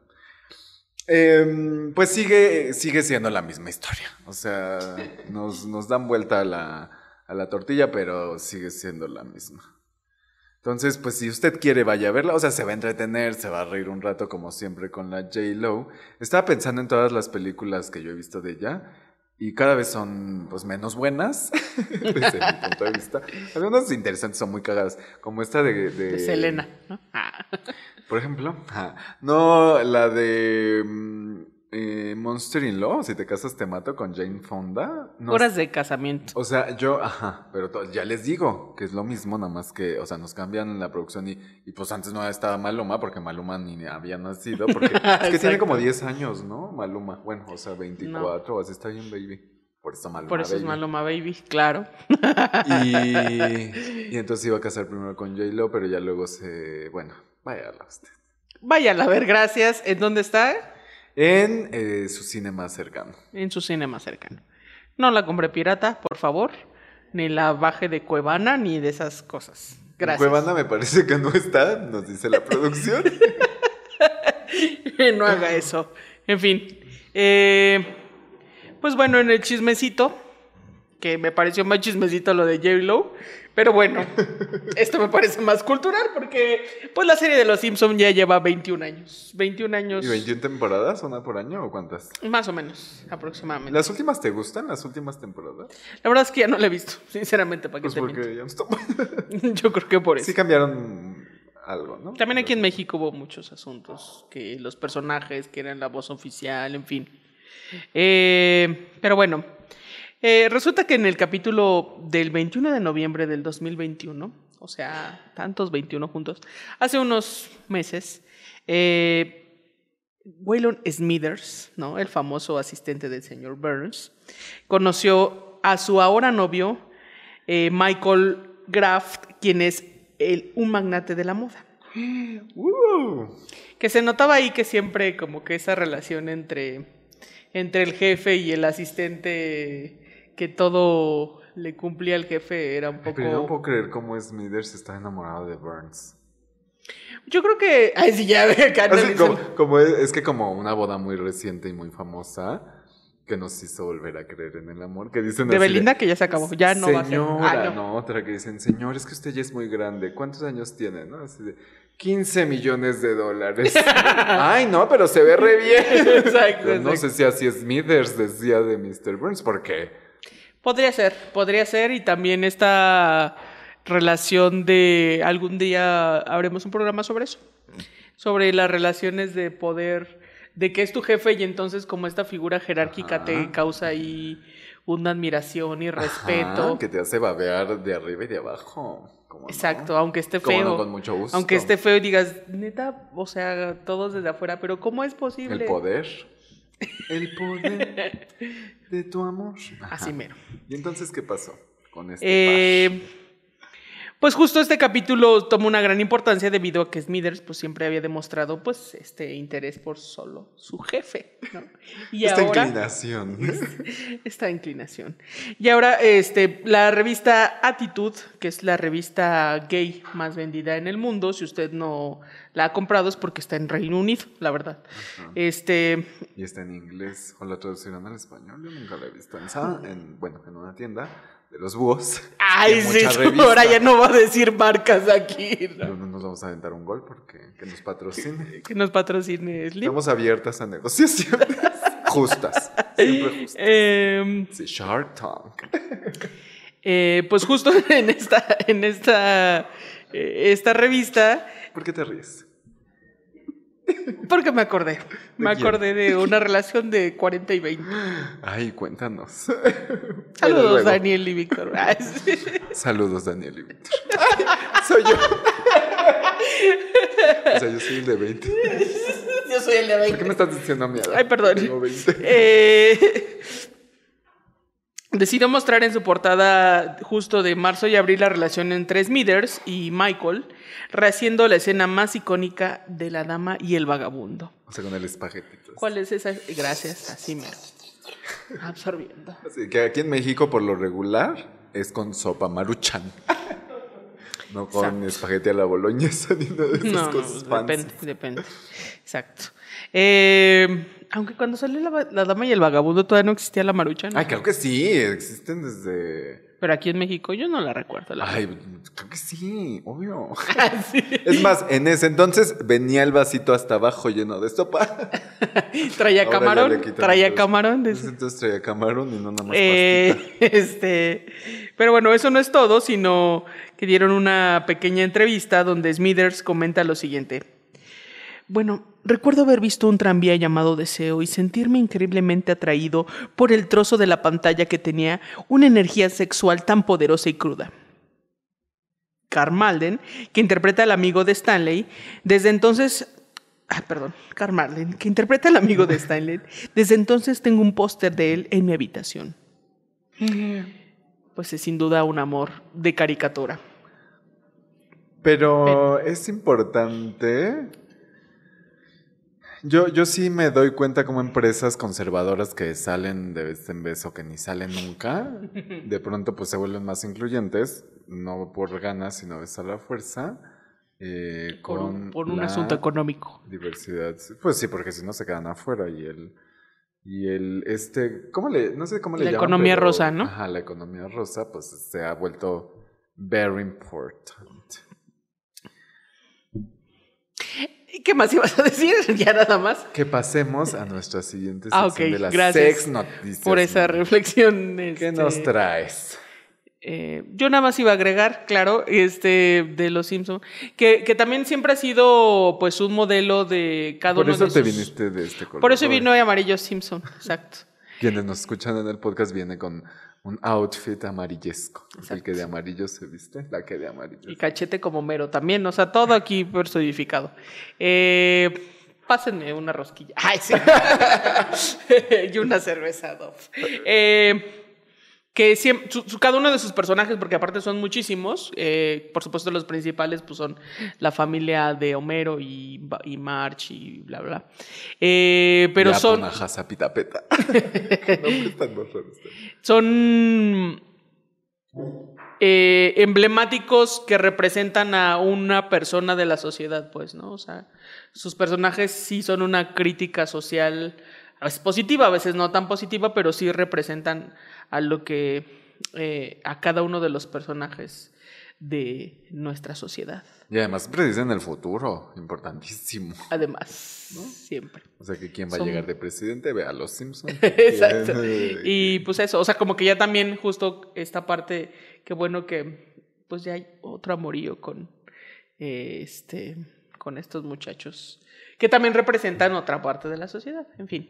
Em, pues sigue, sigue siendo la misma historia. O sea, nos, dan vuelta a la, tortilla, pero sigue siendo la misma. Entonces, pues si usted quiere, vaya a verla. O sea, se va a entretener, se va a reír un rato, como siempre, con la J-Lo. Estaba pensando en todas las películas que yo he visto de ella. Y cada vez son, pues, menos buenas, desde mi punto de vista. Algunas interesantes son muy cagadas, como esta de... De, De Selena, ¿no? Por ejemplo. Ajá. No, la de mm, eh, Monster in Law, si te casas te mato con Jane Fonda. No Horas de casamiento. o sea, yo, ajá, pero to- ya les digo que es lo mismo, nada más que, o sea, nos cambian la producción y, y pues antes no estaba Maluma, porque Maluma ni había nacido, porque es que tiene como 10 años, ¿no? Maluma, bueno, o sea, 24, o así está bien, baby. Por eso Maluma. Por eso es. Maluma Baby, claro. Y, y entonces iba a casar primero con J-Lo, pero ya luego se, bueno, vaya usted. Vayan a ver, gracias. ¿En dónde está? en eh, su cine más cercano. En su cine más cercano. No la compré pirata, por favor. Ni la baje de Cuevana, ni de esas cosas. Gracias. Cuevana me parece que no está, nos dice la producción. no haga eso. En fin. eh, pues bueno, en el chismecito, que me pareció más chismecito lo de J-Lo, pero bueno, esto me parece más cultural porque pues la serie de Los Simpsons ya lleva 21 años. 21 años. ¿Y 21 temporadas? ¿Una por año o cuántas? Más o menos, aproximadamente. ¿Las últimas te gustan? ¿Las últimas temporadas? La verdad es que ya no la he visto, sinceramente, para que Pues te porque miento. ya Yo creo que por eso. Sí cambiaron algo, ¿no? También aquí en México hubo muchos asuntos, que los personajes, que eran la voz oficial, en fin. Eh, pero bueno, eh, resulta que en el capítulo del 21 de noviembre del 2021, o sea, tantos 21 juntos, hace unos meses, eh, Waylon Smithers, ¿no? el famoso asistente del señor Burns, conoció a su ahora novio, eh, Michael Graff, quien es el- un magnate de la moda. Uh, Que se notaba ahí que siempre como que esa relación entre, entre el jefe y el asistente, que todo le cumplía al jefe, era un poco... pero no puedo creer cómo Smithers está enamorado de Burns. Yo creo que... Ay, sí, ya Así como, como es, es que como una boda muy reciente y muy famosa que nos hizo volver a creer en el amor, que dicen De así Belinda que ya se acabó, ya no va a ser. Ah, no. no. otra que dicen, señor, es que usted ya es muy grande. ¿Cuántos años tiene? ¿No? Así de 15 millones de dólares. Ay, no, pero se ve re bien. Exacto, no exacto. sé si así Smithers decía de Mr. Burns, ¿por qué? Podría ser, podría ser y también esta relación de algún día haremos un programa sobre eso, sobre las relaciones de poder, de que es tu jefe y entonces como esta figura jerárquica te causa ahí una admiración y respeto. Ajá, que te hace babear de arriba y de abajo. Exacto, aunque esté feo. Con mucho gusto. Aunque esté feo y digas, neta, o sea, todos desde afuera, pero ¿cómo es posible? El poder. El poder de tu amor. Ajá. Así mero. ¿Y entonces qué pasó con este Eh, pues justo este capítulo toma una gran importancia debido a que Smithers pues siempre había demostrado pues este interés por solo su jefe, ¿no? Y Esta ahora inclinación. esta inclinación. Y ahora este la revista Attitude, que es la revista gay más vendida en el mundo, si usted no la ha comprado es porque está en Reino Unido, la verdad. Este Y está en inglés. ¿O la traducirán al español? Yo nunca la he visto. En, bueno, en una tienda de los búhos. Ay, sí, ahora ya no va a decir marcas aquí. ¿no? No, no nos vamos a aventar un gol porque que nos patrocine. Que nos patrocine Slim. Estamos abiertas a negociaciones justas. Siempre justas. Eh, Sí, Shark Tank. eh, pues justo en esta, en esta, eh, esta revista, ¿Por qué te ríes? Porque me acordé, me quién? acordé de una relación de 40 y 20. Ay, cuéntanos. Saludos. Daniel y Víctor. Saludos, Daniel y Víctor. Soy yo. O sea, yo soy el de 20. Yo soy el de ¿Por 20. qué me estás diciendo a mi edad? Ay, perdón. Tengo 20. Eh, decidió mostrar en su portada justo de marzo y abril la relación entre Smithers y Michael, rehaciendo la escena más icónica de la dama y el vagabundo. O sea, con el espagueti. pues. ¿Cuál es esa? Gracias, así me absorbiendo. Así que aquí en México, por lo regular, es con sopa maruchan. No con Exacto. espagueti a la boloñesa ni nada de esas No, no, cosas fancy. depende, depende. Exacto. Eh, aunque cuando salió la, la dama y el vagabundo todavía no existía la marucha, ¿no? Ay, creo que sí, existen desde... Pero aquí en México yo no la recuerdo. La Ay, creo que sí, obvio. Sí. Es más, en ese entonces venía el vasito hasta abajo lleno de sopa. Traía Ahora camarón, traía camarón. de entonces traía camarón y no nada más Eh, este, pero bueno, eso no es todo, sino que dieron una pequeña entrevista donde Smithers comenta lo siguiente. Bueno, recuerdo haber visto un tranvía llamado Deseo y sentirme increíblemente atraído por el trozo de la pantalla que tenía una energía sexual tan poderosa y cruda. Carl Malden, que interpreta al amigo de Stanley, desde entonces Ah, perdón, Carl Malden, que interpreta al amigo de Stanley. Desde entonces tengo un póster de él en mi habitación. Pues es sin duda un amor de caricatura. Pero es importante. Yo, yo sí me doy cuenta como empresas conservadoras que salen de vez en vez o que ni salen nunca, de pronto pues se vuelven más incluyentes, no por ganas, sino a la fuerza. Eh, Por, un- con por un asunto económico. Diversidad. Pues sí, porque si no se quedan afuera y el. Y el, este, ¿cómo le, no sé cómo le La llaman, economía pero- rosa, ¿no? Ajá, la economía rosa, pues se ha vuelto very important. ¿Y qué más ibas a decir? Ya nada más. Que pasemos a nuestra siguiente Ah, sección de las gracias sex noticias. Por esa reflexión. ¿Qué este, nos traes? eh, yo nada más iba a agregar, claro, este de los Simpson, que, que también siempre ha sido pues un modelo de cada Por uno eso de te sus- viniste de este color. Por eso vino de amarillo Simpson, exacto. Quienes nos escuchan en el podcast viene con un outfit amarillesco. Es el que de amarillo se viste, la que de amarillo. Y cachete como mero también, o sea, todo aquí personificado. Eh, pásenme una rosquilla. Ay, sí. y una cerveza Dove. Eh, que siem- su- su- cada uno de sus personajes, porque aparte son muchísimos, eh, por supuesto los principales pues son la familia de Homero y, y March y bla, bla. Eh, pero Ya, son... Pitapeta. Raros. son eh, emblemáticos que representan a una persona de la sociedad, pues, ¿no? O sea, sus personajes sí son una crítica social, a veces positiva, a veces no tan positiva, pero sí representan a lo que, eh, a cada uno de los personajes de nuestra sociedad. Y además predicen el futuro, importantísimo. Además, siempre. O sea que quién va Son- a llegar de presidente, ve a los Simpsons. Exacto. Y pues eso, o sea, como que ya también justo esta parte, qué bueno que pues ya hay otro amorío con eh, este con estos muchachos que también representan otra parte de la sociedad. En fin,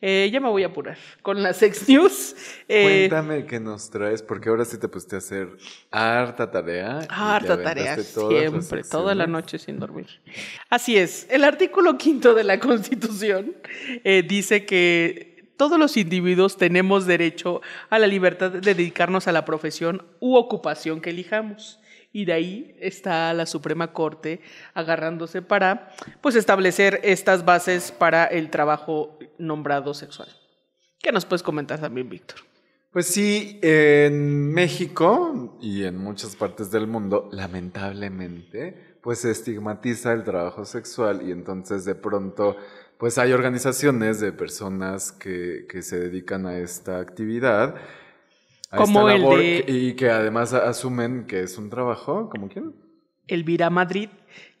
Eh, ya me voy a apurar con las sex news. Eh, Cuéntame qué nos traes, porque ahora sí te pusiste a hacer harta tarea. Harta tarea, siempre, toda la noche sin dormir. Así es, el artículo quinto de la Constitución eh, dice que todos los individuos tenemos derecho a la libertad de dedicarnos a la profesión u ocupación que elijamos. Y de ahí está la Suprema Corte agarrándose para pues, establecer estas bases para el trabajo nombrado sexual. ¿Qué nos puedes comentar también, Víctor? Pues sí, en México y en muchas partes del mundo, lamentablemente, pues se estigmatiza el trabajo sexual y entonces de pronto, pues hay organizaciones de personas que, que se dedican a esta actividad. Como el de- Y que además asumen que es un trabajo, ¿como quién? Elvira Madrid,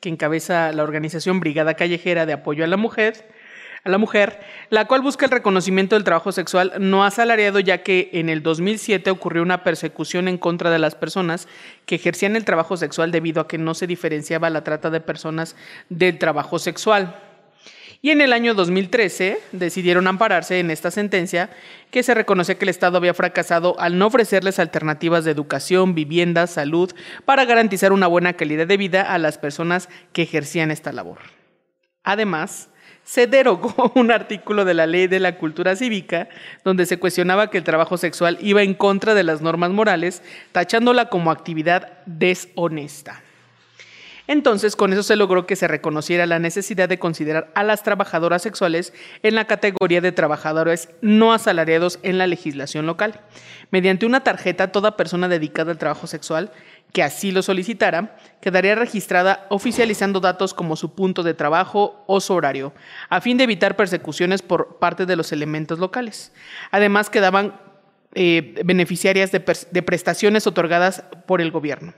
que encabeza la organización Brigada Callejera de Apoyo a la Mujer, a la mujer, la cual busca el reconocimiento del trabajo sexual no asalariado, ya que en el 2007 ocurrió una persecución en contra de las personas que ejercían el trabajo sexual debido a que no se diferenciaba la trata de personas del trabajo sexual. Y en el año 2013 decidieron ampararse en esta sentencia que se reconoce que el Estado había fracasado al no ofrecerles alternativas de educación, vivienda, salud, para garantizar una buena calidad de vida a las personas que ejercían esta labor. Además, se derogó un artículo de la Ley de la Cultura Cívica donde se cuestionaba que el trabajo sexual iba en contra de las normas morales, tachándola como actividad deshonesta. Entonces, con eso se logró que se reconociera la necesidad de considerar a las trabajadoras sexuales en la categoría de trabajadores no asalariados en la legislación local. Mediante una tarjeta, toda persona dedicada al trabajo sexual que así lo solicitara quedaría registrada oficializando datos como su punto de trabajo o su horario, a fin de evitar persecuciones por parte de los elementos locales. Además, quedaban eh, beneficiarias de, de prestaciones otorgadas por el gobierno.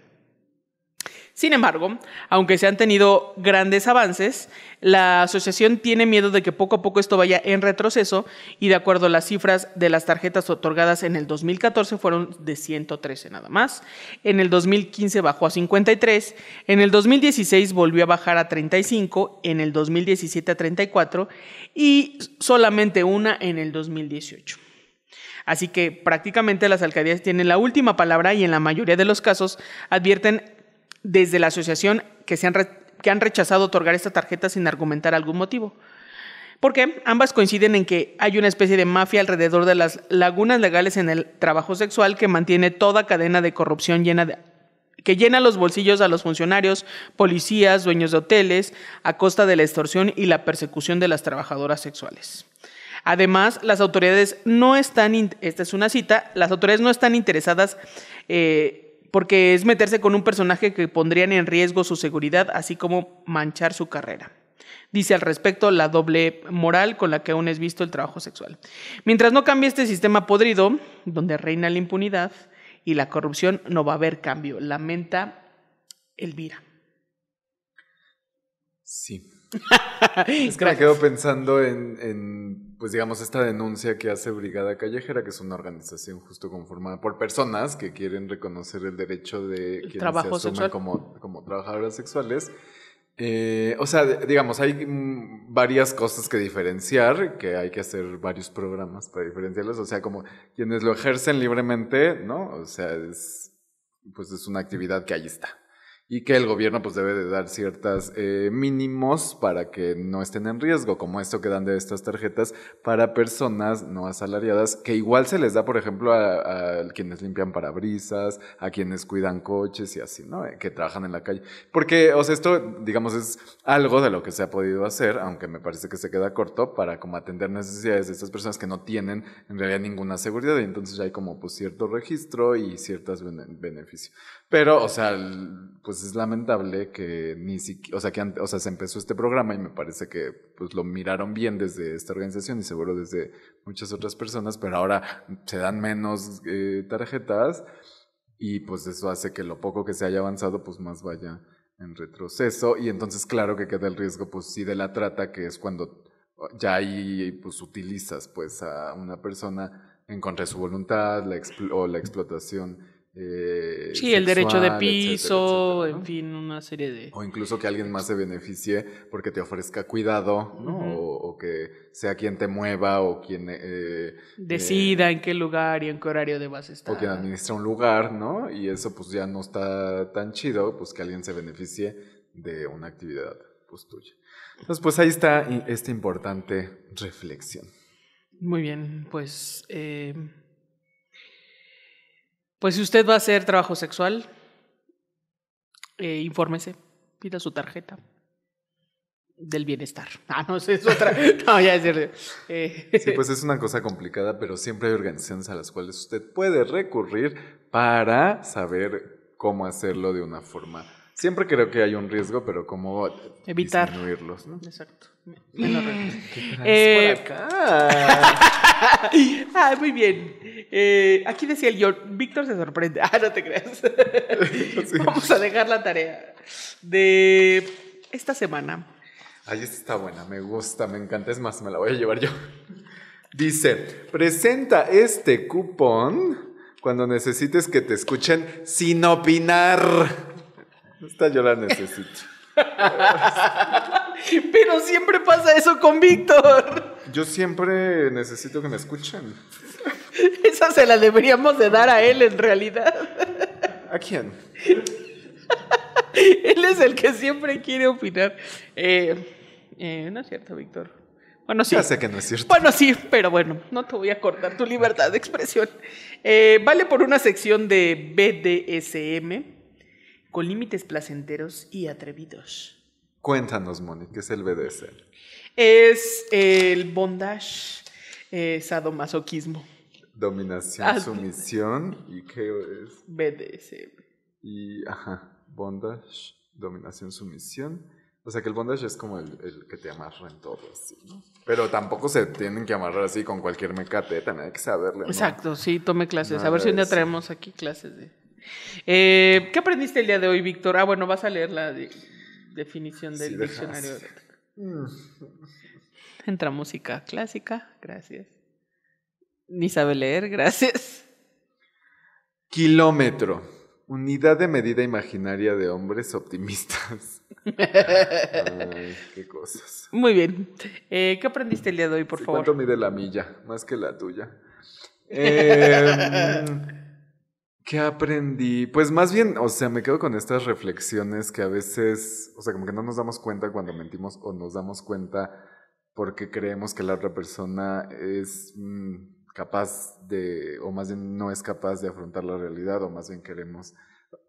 Sin embargo, aunque se han tenido grandes avances, la asociación tiene miedo de que poco a poco esto vaya en retroceso y de acuerdo a las cifras de las tarjetas otorgadas en el 2014 fueron de 113 nada más, en el 2015 bajó a 53, en el 2016 volvió a bajar a 35, en el 2017 a 34 y solamente una en el 2018. Así que prácticamente las alcaldías tienen la última palabra y en la mayoría de los casos advierten desde la asociación que, se han, re- que han rechazado otorgar esta tarjeta sin argumentar algún motivo. Porque ambas coinciden en que hay una especie de mafia alrededor de las lagunas legales en el trabajo sexual que mantiene toda cadena de corrupción llena de que llena los bolsillos a los funcionarios, policías, dueños de hoteles, a costa de la extorsión y la persecución de las trabajadoras sexuales. Además, las autoridades no están, esta es una cita, las autoridades no están interesadas eh, porque es meterse con un personaje que pondrían en riesgo su seguridad, así como manchar su carrera dice al respecto la doble moral con la que aún es visto el trabajo sexual. Mientras no cambie este sistema podrido, donde reina la impunidad y la corrupción, no va a haber cambio. Lamenta Elvira. Sí. Es que me quedo pensando en, pues digamos, esta denuncia que hace Brigada Callejera, que es una organización justo conformada por personas que quieren reconocer el derecho de quienes se asumen como, como trabajadoras sexuales eh, o sea, digamos, hay mm, varias cosas que diferenciar, que hay que hacer varios programas para diferenciarlos. O sea, como quienes lo ejercen libremente, ¿no? O sea, es, pues es una actividad que ahí está y que el gobierno pues debe de dar ciertas eh, mínimos para que no estén en riesgo, como esto que dan de estas tarjetas para personas no asalariadas, que igual se les da, por ejemplo, a, quienes limpian parabrisas, a quienes cuidan coches y así, ¿no? Que trabajan en la calle. Porque, o sea, esto, digamos, es algo de lo que se ha podido hacer, aunque me parece que se queda corto, para como atender necesidades de estas personas que no tienen en realidad ninguna seguridad y entonces ya hay como pues cierto registro y ciertos beneficios. Pero, o sea, pues es lamentable que ni siquiera, o sea, que o sea, se empezó este programa y me parece que pues lo miraron bien desde esta organización y seguro desde muchas otras personas, pero ahora se dan menos eh, tarjetas y pues eso hace que lo poco que se haya avanzado pues más vaya en retroceso. Y entonces claro que queda el riesgo pues sí de la trata que es cuando ya ahí pues utilizas pues a una persona en contra de su voluntad la o la explotación eh, sí, el derecho de piso, en fin, una serie de... O incluso que alguien más se beneficie porque te ofrezca cuidado, ¿no? o, que sea quien te mueva o quien... Eh, Decida en qué lugar y en qué horario debas estar. O quien administra un lugar, ¿no? Y eso pues ya no está tan chido, pues que alguien se beneficie de una actividad pues tuya. Entonces pues ahí está esta importante reflexión. Muy bien, pues... Pues si usted va a hacer trabajo sexual, eh, infórmese, pida su tarjeta del bienestar. Ah, no, sé, es otra. No, ya es cierto. Eh. Sí, pues es una cosa complicada, pero siempre hay organizaciones a las cuales usted puede recurrir para saber cómo hacerlo de una forma Siempre creo que hay un riesgo, pero cómo evitar disminuirlos, ¿no? Exacto. eh, por acá? ah, muy bien. Eh, aquí decía el yo, Víctor se sorprende. Ah, no te creas. Vamos a dejar la tarea de esta semana. Ay, esta está buena, me gusta, me encanta. Es más, me la voy a llevar yo. Dice, presenta este cupón cuando necesites que te escuchen sin opinar. Esta yo la necesito. Pero siempre pasa eso con Víctor. Yo siempre necesito que me escuchen. Esa se la deberíamos de dar a él en realidad. ¿A quién? él es el que siempre quiere opinar. Eh, eh, no es cierto, Víctor. Bueno, sí. Ya sé que no es cierto. Bueno, sí, pero bueno, no te voy a cortar tu libertad de expresión. Eh, vale por una sección de BDSM con límites placenteros y atrevidos. Cuéntanos, Moni, ¿qué es el BDSM? Es el bondage, eh, sadomasoquismo. Dominación, ah, sumisión y qué es? BDSM. Y, ajá, bondage, dominación, sumisión. O sea que el bondage es como el, que te amarra en todo así, ¿no? Pero tampoco se tienen que amarrar así con cualquier mecate, también hay que saberle. Exacto, sí, tome clases. a ver si un día traemos aquí clases de eh, ¿Qué aprendiste el día de hoy, Víctor? Ah, bueno, vas a leer la definición del diccionario. Entra música clásica, gracias. Ni sabe leer, gracias. Kilómetro. Unidad de medida imaginaria de hombres optimistas. Ay, qué cosas. Muy bien. Eh, ¿Qué aprendiste el día de hoy, por favor? ¿Cuánto mide la milla? Más que la tuya. Eh, ¿Qué aprendí? Pues más bien, o sea, me quedo con estas reflexiones que a veces, o sea, como que no nos damos cuenta cuando mentimos o nos damos cuenta porque creemos que la otra persona es mm, capaz de, o más bien no es capaz de afrontar la realidad, o más bien queremos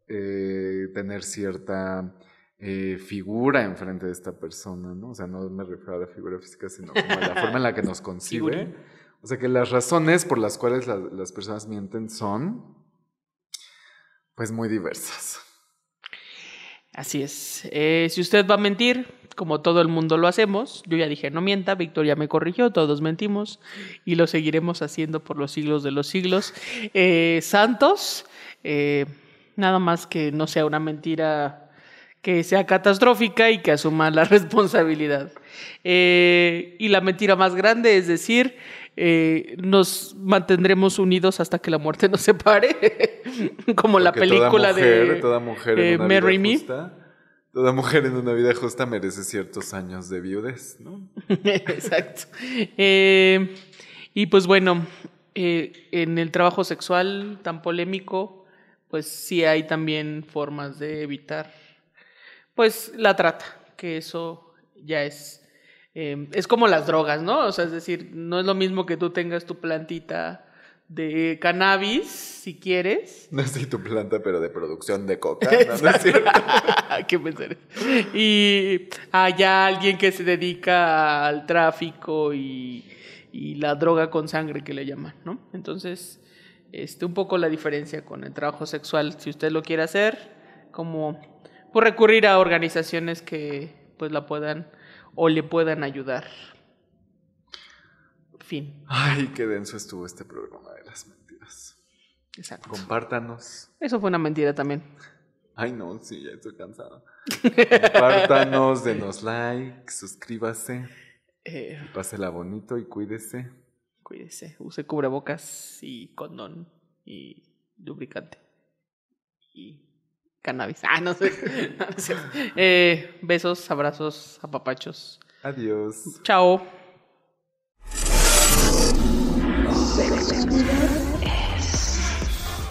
eh, tener cierta eh, figura enfrente de esta persona, ¿no? O sea, no me refiero a la figura física, sino como a la forma en la que nos concibe. O sea, que las razones por las cuales la- las personas mienten son, pues, muy diversas. Así es. Eh, si usted va a mentir, como todo el mundo lo hacemos, yo ya dije no mienta, Victoria me corrigió, todos mentimos y lo seguiremos haciendo por los siglos de los siglos. Eh, Santos, eh, nada más que no sea una mentira que sea catastrófica y que asuma la responsabilidad. Y la mentira más grande es decir, eh, nos mantendremos unidos hasta que la muerte nos separe, como la Porque toda película mujer- de toda mujer eh, en una Marry vida Me. justa, Toda mujer en una vida justa merece ciertos años de viudez, ¿no? Exacto. Eh, y pues bueno, eh, en el trabajo sexual tan polémico, pues sí hay también formas de evitar, pues la trata, que eso ya es, eh, es como las drogas, ¿no? O sea, es decir, no es lo mismo que tú tengas tu plantita de cannabis, si quieres, No sé tu planta, pero de producción de coca. ¿no? ¿No es cierto? Qué pensar. Y allá alguien que se dedica al tráfico y, y la droga con sangre que le llaman, ¿no? Entonces, este, un poco la diferencia con el trabajo sexual, si usted lo quiere hacer, como por recurrir a organizaciones que pues la puedan o le puedan ayudar. Fin. Ay, qué denso estuvo este programa de las mentiras. Exacto. Compártanos. Eso fue una mentira también. Ay, no, sí, ya estoy cansado. Compártanos, denos like, suscríbase, Eh, pásela bonito y cuídese. Cuídese, use cubrebocas y condón y lubricante y cannabis. Ah, no sé. Eh, besos, abrazos, apapachos. Adiós. Chao.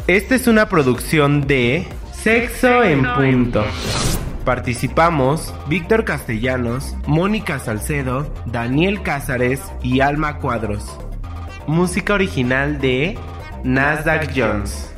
Esta es una producción de Sexo en Punto. Participamos Víctor Castellanos, Mónica Salcedo, Daniel Cázares y Alma Cuadros. Música original de Nasdaq Jones.